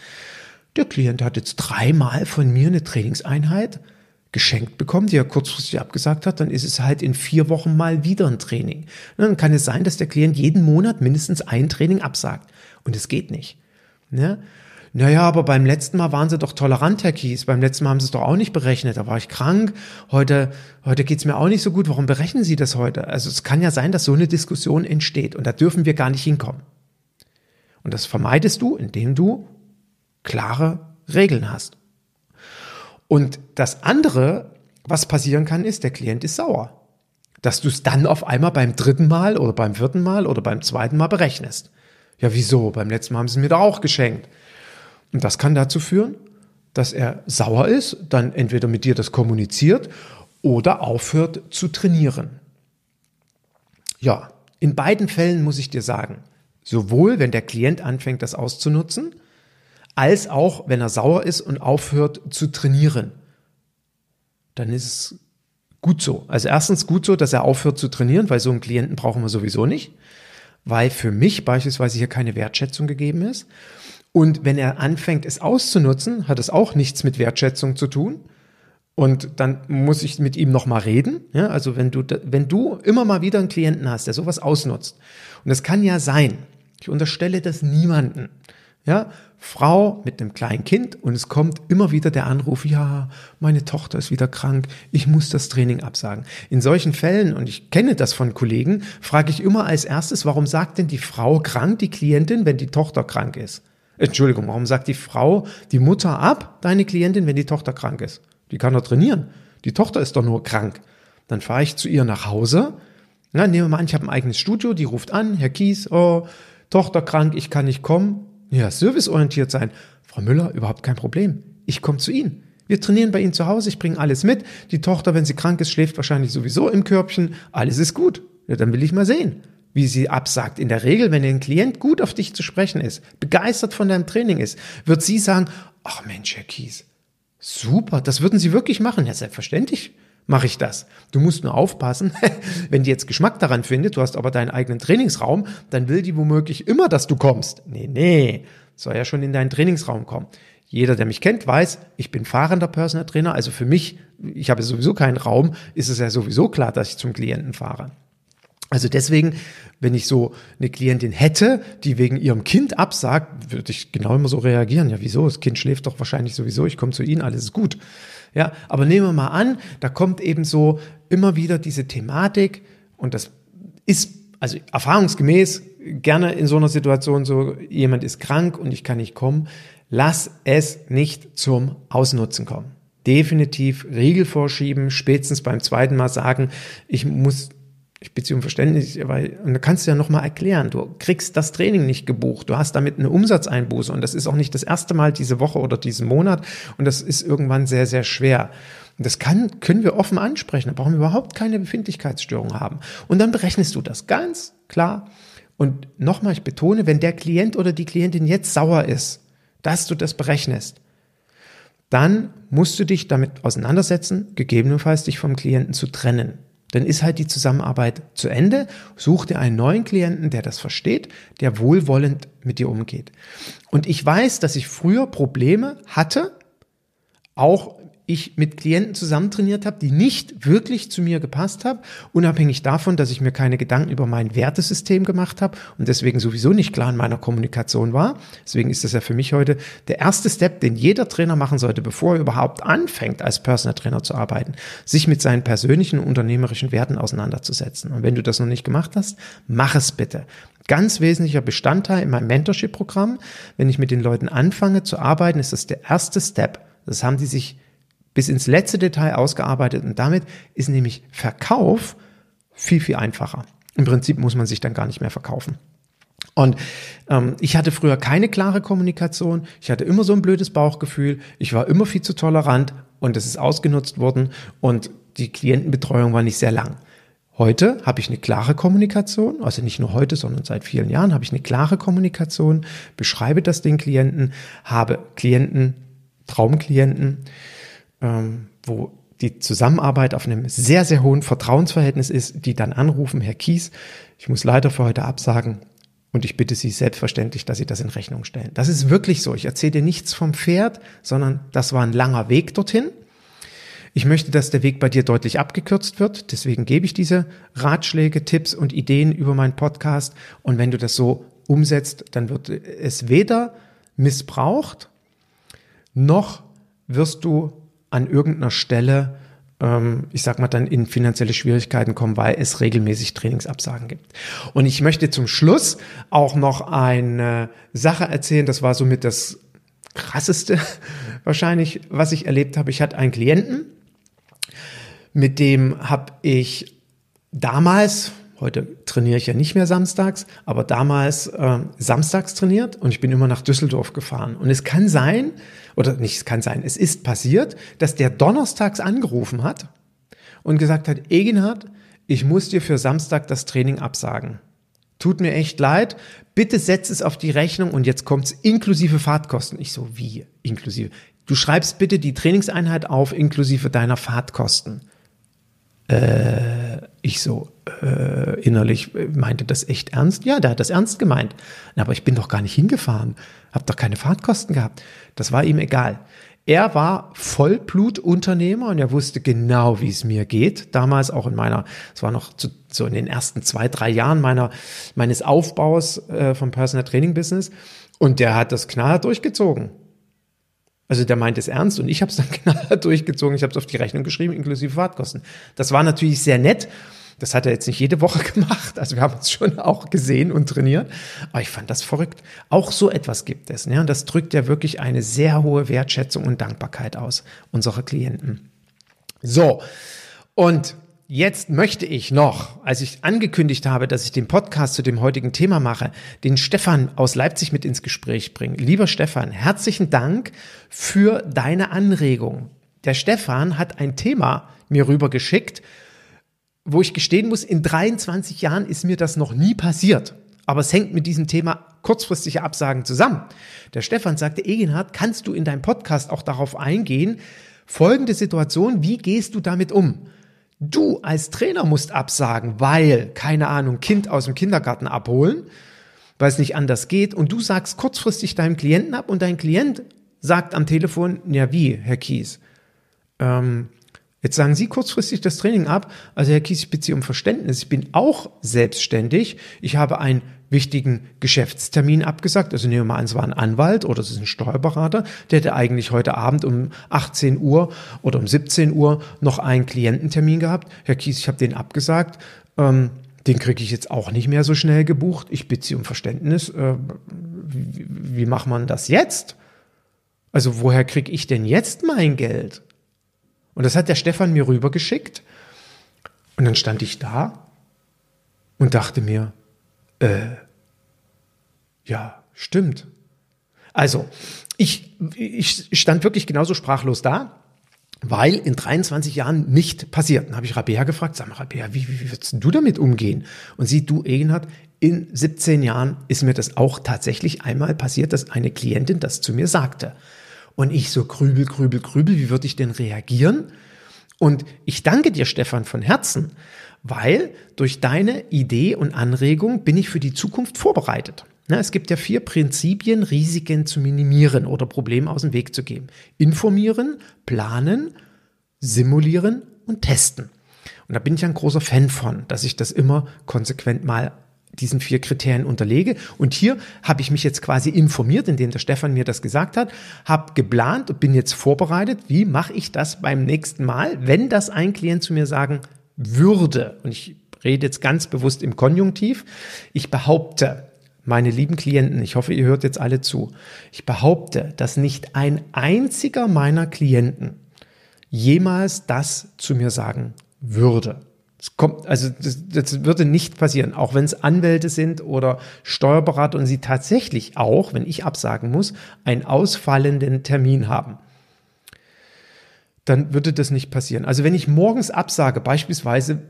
[SPEAKER 1] Der Klient hat jetzt dreimal von mir eine Trainingseinheit geschenkt bekommt, die er kurzfristig abgesagt hat, dann ist es halt in vier Wochen mal wieder ein Training. dann kann es sein, dass der Klient jeden Monat mindestens ein Training absagt. Und es geht nicht. Ne? Naja, aber beim letzten Mal waren sie doch tolerant, Herr Kies. Beim letzten Mal haben sie es doch auch nicht berechnet. Da war ich krank. Heute, heute geht's mir auch nicht so gut. Warum berechnen Sie das heute? Also es kann ja sein, dass so eine Diskussion entsteht. Und da dürfen wir gar nicht hinkommen. Und das vermeidest du, indem du klare Regeln hast. Und das andere, was passieren kann, ist, der Klient ist sauer. Dass du es dann auf einmal beim dritten Mal oder beim vierten Mal oder beim zweiten Mal berechnest. Ja, wieso? Beim letzten Mal haben sie mir doch auch geschenkt. Und das kann dazu führen, dass er sauer ist, dann entweder mit dir das kommuniziert oder aufhört zu trainieren. Ja, in beiden Fällen muss ich dir sagen, sowohl wenn der Klient anfängt, das auszunutzen, als auch wenn er sauer ist und aufhört zu trainieren. Dann ist es gut so. Also erstens gut so, dass er aufhört zu trainieren, weil so einen Klienten brauchen wir sowieso nicht, weil für mich beispielsweise hier keine Wertschätzung gegeben ist. Und wenn er anfängt, es auszunutzen, hat es auch nichts mit Wertschätzung zu tun. Und dann muss ich mit ihm nochmal reden. Ja, also wenn du, wenn du immer mal wieder einen Klienten hast, der sowas ausnutzt, und das kann ja sein, ich unterstelle das niemanden, ja, Frau mit einem kleinen Kind und es kommt immer wieder der Anruf, ja, meine Tochter ist wieder krank, ich muss das Training absagen. In solchen Fällen, und ich kenne das von Kollegen, frage ich immer als erstes, warum sagt denn die Frau krank, die Klientin, wenn die Tochter krank ist? Entschuldigung, warum sagt die Frau, die Mutter ab, deine Klientin, wenn die Tochter krank ist? Die kann doch trainieren. Die Tochter ist doch nur krank. Dann fahre ich zu ihr nach Hause. Na, nehmen wir mal an, ich habe ein eigenes Studio, die ruft an, Herr Kies, oh, Tochter krank, ich kann nicht kommen Ja, serviceorientiert sein. Frau Müller, überhaupt kein Problem. Ich komme zu Ihnen. Wir trainieren bei Ihnen zu Hause, ich bringe alles mit. Die Tochter, wenn sie krank ist, schläft wahrscheinlich sowieso im Körbchen. Alles ist gut. Ja, dann will ich mal sehen, wie sie absagt. In der Regel, wenn ein Klient gut auf dich zu sprechen ist, begeistert von deinem Training ist, wird sie sagen, ach Mensch, Herr Kies, super, das würden Sie wirklich machen. Ja, selbstverständlich mache ich das. Du musst nur aufpassen, *laughs* wenn die jetzt Geschmack daran findet, du hast aber deinen eigenen Trainingsraum, dann will die womöglich immer, dass du kommst. Nee, nee, soll ja schon in deinen Trainingsraum kommen. Jeder, der mich kennt, weiß, ich bin fahrender Personal Trainer. Also für mich, ich habe sowieso keinen Raum, ist es ja sowieso klar, dass ich zum Klienten fahre. Also deswegen, wenn ich so eine Klientin hätte, die wegen ihrem Kind absagt, würde ich genau immer so reagieren. Ja, wieso? Das Kind schläft doch wahrscheinlich sowieso. Ich komme zu Ihnen, alles ist gut. Ja, aber nehmen wir mal an, da kommt eben so immer wieder diese Thematik und das ist also erfahrungsgemäß gerne in so einer Situation so, jemand ist krank und ich kann nicht kommen. Lass es nicht zum Ausnutzen kommen. Definitiv Riegel vorschieben, spätestens beim zweiten Mal sagen, ich muss ich bitte um Verständnis, weil und da kannst du ja nochmal erklären, du kriegst das Training nicht gebucht, du hast damit eine Umsatzeinbuße und das ist auch nicht das erste Mal diese Woche oder diesen Monat und das ist irgendwann sehr, sehr schwer. Und das kann, können wir offen ansprechen, da brauchen wir überhaupt keine Befindlichkeitsstörung haben. Und dann berechnest du das ganz klar. Und nochmal, ich betone, wenn der Klient oder die Klientin jetzt sauer ist, dass du das berechnest, dann musst du dich damit auseinandersetzen, gegebenenfalls dich vom Klienten zu trennen dann ist halt die Zusammenarbeit zu Ende. Such dir einen neuen Klienten, der das versteht, der wohlwollend mit dir umgeht. Und ich weiß, dass ich früher Probleme hatte, auch ich mit Klienten zusammen trainiert habe, die nicht wirklich zu mir gepasst haben, unabhängig davon, dass ich mir keine Gedanken über mein Wertesystem gemacht habe und deswegen sowieso nicht klar in meiner Kommunikation war. Deswegen ist das ja für mich heute der erste Step, den jeder Trainer machen sollte, bevor er überhaupt anfängt, als Personal Trainer zu arbeiten, sich mit seinen persönlichen unternehmerischen Werten auseinanderzusetzen. Und wenn du das noch nicht gemacht hast, mach es bitte. Ganz wesentlicher Bestandteil in meinem Mentorship-Programm. Wenn ich mit den Leuten anfange zu arbeiten, ist das der erste Step. Das haben die sich bis ins letzte Detail ausgearbeitet und damit ist nämlich Verkauf viel, viel einfacher. Im Prinzip muss man sich dann gar nicht mehr verkaufen. Und ähm, ich hatte früher keine klare Kommunikation. Ich hatte immer so ein blödes Bauchgefühl. Ich war immer viel zu tolerant und es ist ausgenutzt worden und die Klientenbetreuung war nicht sehr lang. Heute habe ich eine klare Kommunikation, also nicht nur heute, sondern seit vielen Jahren habe ich eine klare Kommunikation, beschreibe das den Klienten, habe Klienten, Traumklienten, ähm, wo die Zusammenarbeit auf einem sehr, sehr hohen Vertrauensverhältnis ist, die dann anrufen, Herr Kies, ich muss leider für heute absagen und ich bitte Sie selbstverständlich, dass Sie das in Rechnung stellen. Das ist wirklich so. Ich erzähle dir nichts vom Pferd, sondern das war ein langer Weg dorthin. Ich möchte, dass der Weg bei dir deutlich abgekürzt wird. Deswegen gebe ich diese Ratschläge, Tipps und Ideen über meinen Podcast. Und wenn du das so umsetzt, dann wird es weder missbraucht, noch wirst du an irgendeiner Stelle, ähm, ich sag mal, dann in finanzielle Schwierigkeiten kommen, weil es regelmäßig Trainingsabsagen gibt. Und ich möchte zum Schluss auch noch eine Sache erzählen, das war somit das krasseste *laughs* wahrscheinlich, was ich erlebt habe. Ich hatte einen Klienten, mit dem habe ich damals, Heute trainiere ich ja nicht mehr samstags, aber damals äh, samstags trainiert und ich bin immer nach Düsseldorf gefahren. Und es kann sein, oder nicht, es kann sein, es ist passiert, dass der donnerstags angerufen hat und gesagt hat, Egenhard, ich muss dir für Samstag das Training absagen. Tut mir echt leid, bitte setz es auf die Rechnung und jetzt kommt's inklusive Fahrtkosten. Ich so, wie inklusive? Du schreibst bitte die Trainingseinheit auf inklusive deiner Fahrtkosten. Äh, ich so äh, innerlich meinte das echt ernst. Ja, der hat das ernst gemeint. Aber ich bin doch gar nicht hingefahren, habe doch keine Fahrtkosten gehabt. Das war ihm egal. Er war Vollblutunternehmer und er wusste genau, wie es mir geht. Damals auch in meiner, es war noch zu, so in den ersten zwei, drei Jahren meiner, meines Aufbaus äh, vom Personal Training Business. Und der hat das knallhart durchgezogen. Also der meint es ernst und ich habe es dann *laughs* knallhart durchgezogen. Ich habe es auf die Rechnung geschrieben, inklusive Fahrtkosten. Das war natürlich sehr nett. Das hat er jetzt nicht jede Woche *laughs* gemacht. Also wir haben uns schon auch gesehen und trainiert. Aber ich fand das verrückt. Auch so etwas gibt es. Ne? Und das drückt ja wirklich eine sehr hohe Wertschätzung und Dankbarkeit aus unserer Klienten. So. Und Jetzt möchte ich noch, als ich angekündigt habe, dass ich den Podcast zu dem heutigen Thema mache, den Stefan aus Leipzig mit ins Gespräch bringen. Lieber Stefan, herzlichen Dank für deine Anregung. Der Stefan hat ein Thema mir rübergeschickt, wo ich gestehen muss, in 23 Jahren ist mir das noch nie passiert. Aber es hängt mit diesem Thema kurzfristige Absagen zusammen. Der Stefan sagte, Egenhard, kannst du in deinem Podcast auch darauf eingehen, folgende Situation, wie gehst du damit um? Du als Trainer musst absagen, weil, keine Ahnung, Kind aus dem Kindergarten abholen, weil es nicht anders geht und du sagst kurzfristig deinem Klienten ab und dein Klient sagt am Telefon, ja wie, Herr Kies, ähm, Jetzt sagen Sie kurzfristig das Training ab. Also Herr Kies, ich bitte Sie um Verständnis. Ich bin auch selbstständig. Ich habe einen wichtigen Geschäftstermin abgesagt. Also nehmen wir mal an, es war ein Anwalt oder es ist ein Steuerberater. Der hätte eigentlich heute Abend um 18 Uhr oder um 17 Uhr noch einen Kliententermin gehabt. Herr Kies, ich habe den abgesagt. Ähm, den kriege ich jetzt auch nicht mehr so schnell gebucht. Ich bitte Sie um Verständnis. Äh, wie, wie macht man das jetzt? Also woher kriege ich denn jetzt mein Geld? Und das hat der Stefan mir rübergeschickt. Und dann stand ich da und dachte mir, äh, ja, stimmt. Also, ich, ich stand wirklich genauso sprachlos da, weil in 23 Jahren nicht passiert. Dann habe ich Rabea gefragt, sag mal, Rabea, wie, wie, würdest du damit umgehen? Und sie, du, Egenhard, in 17 Jahren ist mir das auch tatsächlich einmal passiert, dass eine Klientin das zu mir sagte. Und ich so grübel, grübel, grübel, wie würde ich denn reagieren? Und ich danke dir, Stefan, von Herzen, weil durch deine Idee und Anregung bin ich für die Zukunft vorbereitet. es gibt ja vier Prinzipien, Risiken zu minimieren oder Probleme aus dem Weg zu gehen. Informieren, planen, simulieren und testen. Und da bin ich ein großer Fan von, dass ich das immer konsequent mal diesen vier Kriterien unterlege. Und hier habe ich mich jetzt quasi informiert, indem der Stefan mir das gesagt hat, habe geplant und bin jetzt vorbereitet, wie mache ich das beim nächsten Mal, wenn das ein Klient zu mir sagen würde. Und ich rede jetzt ganz bewusst im Konjunktiv. Ich behaupte, meine lieben Klienten, ich hoffe, ihr hört jetzt alle zu, ich behaupte, dass nicht ein einziger meiner Klienten jemals das zu mir sagen würde. Es kommt, also das, das würde nicht passieren, auch wenn es Anwälte sind oder Steuerberater und sie tatsächlich auch, wenn ich absagen muss, einen ausfallenden Termin haben dann würde das nicht passieren. Also wenn ich morgens absage, beispielsweise,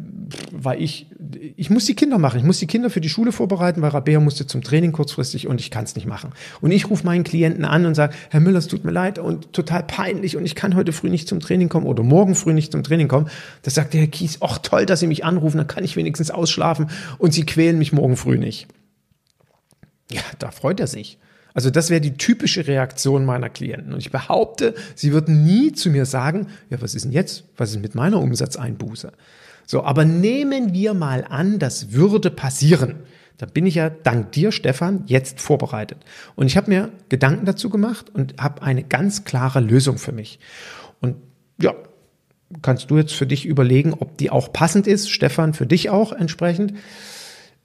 [SPEAKER 1] weil ich, ich muss die Kinder machen, ich muss die Kinder für die Schule vorbereiten, weil Rabea musste zum Training kurzfristig und ich kann es nicht machen. Und ich rufe meinen Klienten an und sage, Herr Müller, es tut mir leid und total peinlich und ich kann heute früh nicht zum Training kommen oder morgen früh nicht zum Training kommen. Da sagt der Herr Kies, ach toll, dass Sie mich anrufen, dann kann ich wenigstens ausschlafen und Sie quälen mich morgen früh nicht. Ja, da freut er sich. Also das wäre die typische Reaktion meiner Klienten. Und ich behaupte, sie würden nie zu mir sagen, ja, was ist denn jetzt? Was ist mit meiner Umsatzeinbuße? So, aber nehmen wir mal an, das würde passieren. Da bin ich ja dank dir, Stefan, jetzt vorbereitet. Und ich habe mir Gedanken dazu gemacht und habe eine ganz klare Lösung für mich. Und ja, kannst du jetzt für dich überlegen, ob die auch passend ist. Stefan, für dich auch entsprechend.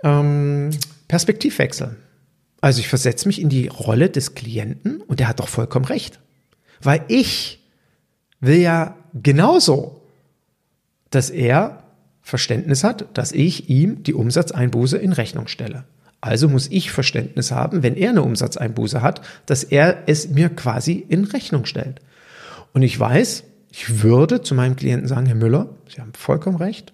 [SPEAKER 1] Ähm, Perspektivwechsel. Also ich versetze mich in die Rolle des Klienten und der hat doch vollkommen recht. Weil ich will ja genauso, dass er Verständnis hat, dass ich ihm die Umsatzeinbuße in Rechnung stelle. Also muss ich Verständnis haben, wenn er eine Umsatzeinbuße hat, dass er es mir quasi in Rechnung stellt. Und ich weiß, ich würde zu meinem Klienten sagen, Herr Müller, Sie haben vollkommen recht.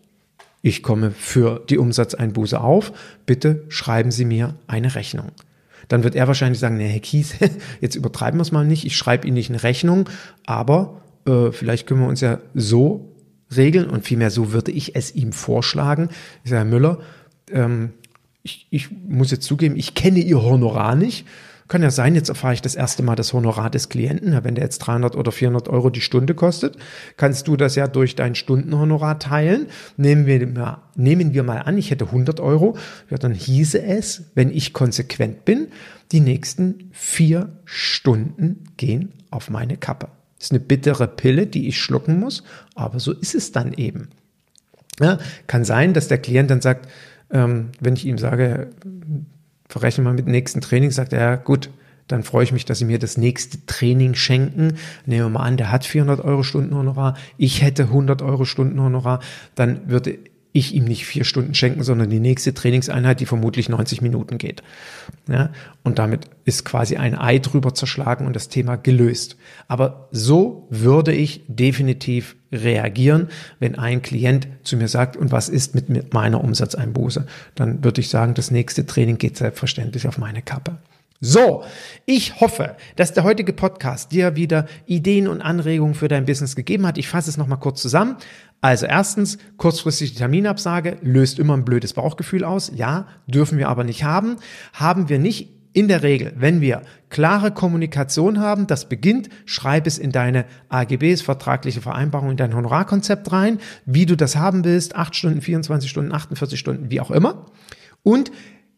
[SPEAKER 1] Ich komme für die Umsatzeinbuße auf. Bitte schreiben Sie mir eine Rechnung dann wird er wahrscheinlich sagen, nee, Herr Kies, *laughs* jetzt übertreiben wir es mal nicht, ich schreibe Ihnen nicht eine Rechnung, aber äh, vielleicht können wir uns ja so regeln und vielmehr so würde ich es ihm vorschlagen. Ich sage, Herr Müller, ähm, ich, ich muss jetzt zugeben, ich kenne Ihr Honorar nicht kann ja sein, jetzt erfahre ich das erste Mal das Honorar des Klienten. Wenn der jetzt 300 oder 400 Euro die Stunde kostet, kannst du das ja durch dein Stundenhonorar teilen. Nehmen wir mal, nehmen wir mal an, ich hätte 100 Euro. Ja, dann hieße es, wenn ich konsequent bin, die nächsten vier Stunden gehen auf meine Kappe. Ist eine bittere Pille, die ich schlucken muss, aber so ist es dann eben. Ja, kann sein, dass der Klient dann sagt, ähm, wenn ich ihm sage, verrechnen wir mit dem nächsten Training, sagt er, gut, dann freue ich mich, dass sie mir das nächste Training schenken. Nehmen wir mal an, der hat 400 Euro Stundenhonorar, ich hätte 100 Euro Stundenhonorar, dann würde ich ihm nicht vier Stunden schenken, sondern die nächste Trainingseinheit, die vermutlich 90 Minuten geht. Ja, und damit ist quasi ein Ei drüber zerschlagen und das Thema gelöst. Aber so würde ich definitiv reagieren, wenn ein Klient zu mir sagt, und was ist mit meiner Umsatzeinbuße? Dann würde ich sagen, das nächste Training geht selbstverständlich auf meine Kappe. So, ich hoffe, dass der heutige Podcast dir wieder Ideen und Anregungen für dein Business gegeben hat. Ich fasse es nochmal kurz zusammen. Also erstens, kurzfristige Terminabsage löst immer ein blödes Bauchgefühl aus. Ja, dürfen wir aber nicht haben. Haben wir nicht in der Regel, wenn wir klare Kommunikation haben, das beginnt, schreib es in deine AGBs, vertragliche Vereinbarung, in dein Honorarkonzept rein, wie du das haben willst, 8 Stunden, 24 Stunden, 48 Stunden, wie auch immer. Und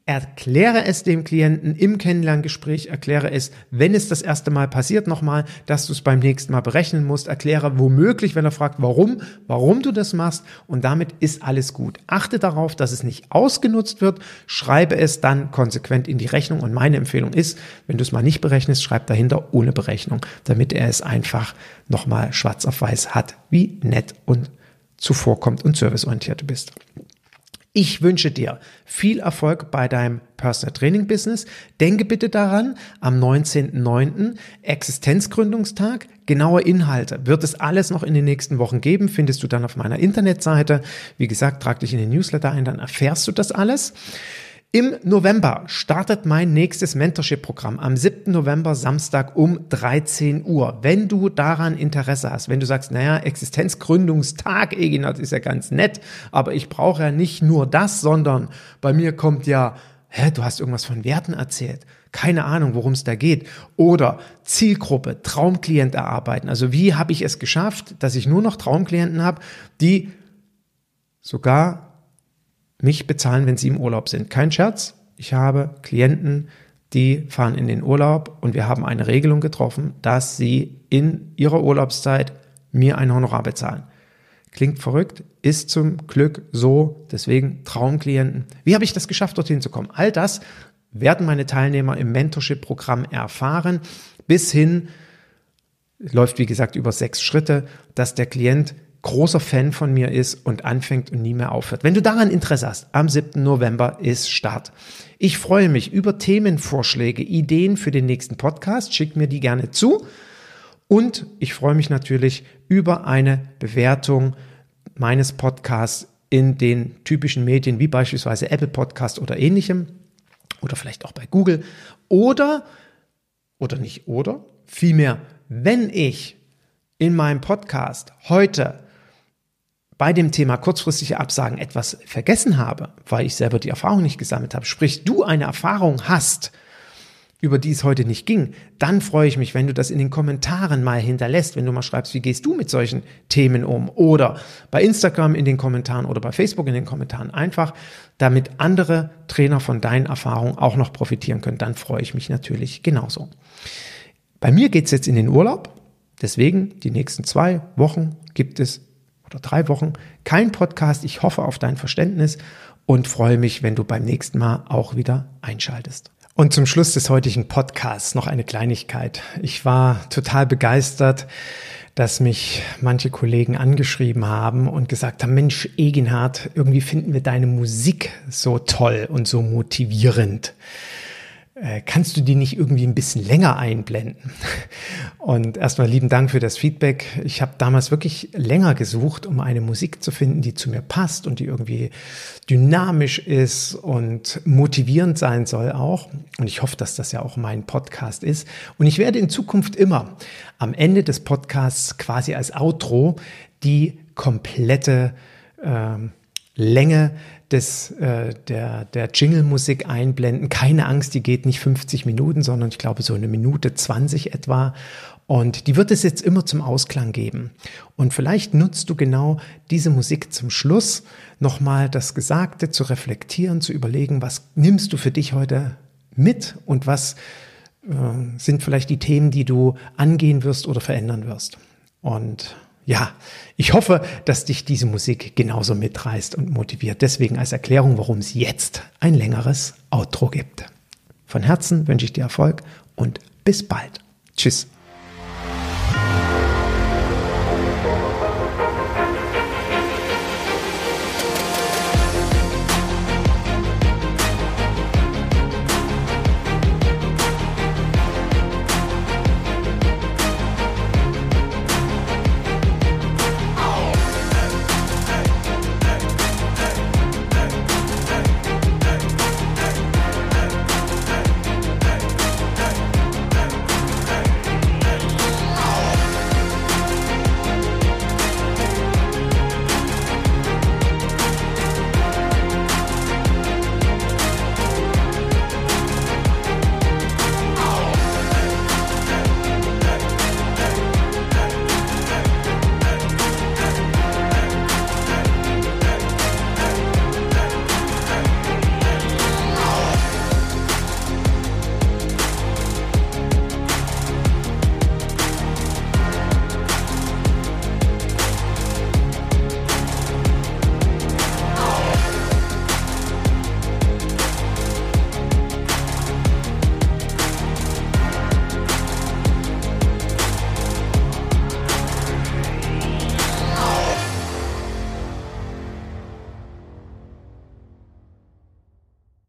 [SPEAKER 1] Erkläre es dem Klienten im Kennenlerngespräch, erkläre es, wenn es das erste Mal passiert, nochmal, dass du es beim nächsten Mal berechnen musst, erkläre womöglich, wenn er fragt, warum, warum du das machst und damit ist alles gut. Achte darauf, dass es nicht ausgenutzt wird, schreibe es dann konsequent in die Rechnung und meine Empfehlung ist, wenn du es mal nicht berechnest, schreib dahinter ohne Berechnung, damit er es einfach nochmal schwarz auf weiß hat, wie nett und zuvorkommt und serviceorientiert du bist. Ich wünsche dir viel Erfolg bei deinem Personal Training Business. Denke bitte daran, am 19.09. Existenzgründungstag, genaue Inhalte wird es alles noch in den nächsten Wochen geben, findest du dann auf meiner Internetseite. Wie gesagt, trag dich in den Newsletter ein, dann erfährst du das alles. Im November startet mein nächstes Mentorship-Programm am 7. November, Samstag um 13 Uhr. Wenn du daran Interesse hast, wenn du sagst, naja, Existenzgründungstag, Eginat, ist ja ganz nett, aber ich brauche ja nicht nur das, sondern bei mir kommt ja, hä, du hast irgendwas von Werten erzählt. Keine Ahnung, worum es da geht. Oder Zielgruppe, Traumklient erarbeiten. Also wie habe ich es geschafft, dass ich nur noch Traumklienten habe, die sogar mich bezahlen, wenn sie im Urlaub sind. Kein Scherz. Ich habe Klienten, die fahren in den Urlaub und wir haben eine Regelung getroffen, dass sie in ihrer Urlaubszeit mir ein Honorar bezahlen. Klingt verrückt, ist zum Glück so, deswegen Traumklienten. Wie habe ich das geschafft, dorthin zu kommen? All das werden meine Teilnehmer im Mentorship-Programm erfahren, bis hin, läuft wie gesagt über sechs Schritte, dass der Klient großer Fan von mir ist und anfängt und nie mehr aufhört. Wenn du daran Interesse hast, am 7. November ist Start. Ich freue mich über Themenvorschläge, Ideen für den nächsten Podcast. Schick mir die gerne zu. Und ich freue mich natürlich über eine Bewertung meines Podcasts in den typischen Medien wie beispielsweise Apple Podcast oder ähnlichem oder vielleicht auch bei Google oder oder nicht oder vielmehr wenn ich in meinem Podcast heute bei dem Thema kurzfristige Absagen etwas vergessen habe, weil ich selber die Erfahrung nicht gesammelt habe, sprich du eine Erfahrung hast, über die es heute nicht ging, dann freue ich mich, wenn du das in den Kommentaren mal hinterlässt, wenn du mal schreibst, wie gehst du mit solchen Themen um? Oder bei Instagram in den Kommentaren oder bei Facebook in den Kommentaren. Einfach, damit andere Trainer von deinen Erfahrungen auch noch profitieren können, dann freue ich mich natürlich genauso. Bei mir geht's jetzt in den Urlaub, deswegen die nächsten zwei Wochen gibt es oder drei Wochen kein Podcast. Ich hoffe auf dein Verständnis und freue mich, wenn du beim nächsten Mal auch wieder einschaltest. Und zum Schluss des heutigen Podcasts noch eine Kleinigkeit. Ich war total begeistert, dass mich manche Kollegen angeschrieben haben und gesagt haben, Mensch, Eginhard, irgendwie finden wir deine Musik so toll und so motivierend. Äh, kannst du die nicht irgendwie ein bisschen länger einblenden? Und erstmal lieben Dank für das Feedback. Ich habe damals wirklich länger gesucht, um eine Musik zu finden, die zu mir passt und die irgendwie dynamisch ist und motivierend sein soll auch. Und ich hoffe, dass das ja auch mein Podcast ist. Und ich werde in Zukunft immer am Ende des Podcasts quasi als Outro die komplette äh, Länge des, äh, der, der Jingle-Musik einblenden. Keine Angst, die geht nicht 50 Minuten, sondern ich glaube so eine Minute 20 etwa. Und die wird es jetzt immer zum Ausklang geben. Und vielleicht nutzt du genau diese Musik zum Schluss, nochmal das Gesagte zu reflektieren, zu überlegen, was nimmst du für dich heute mit und was äh, sind vielleicht die Themen, die du angehen wirst oder verändern wirst. Und ja, ich hoffe, dass dich diese Musik genauso mitreißt und motiviert. Deswegen als Erklärung, warum es jetzt ein längeres Outro gibt. Von Herzen wünsche ich dir Erfolg und bis bald. Tschüss.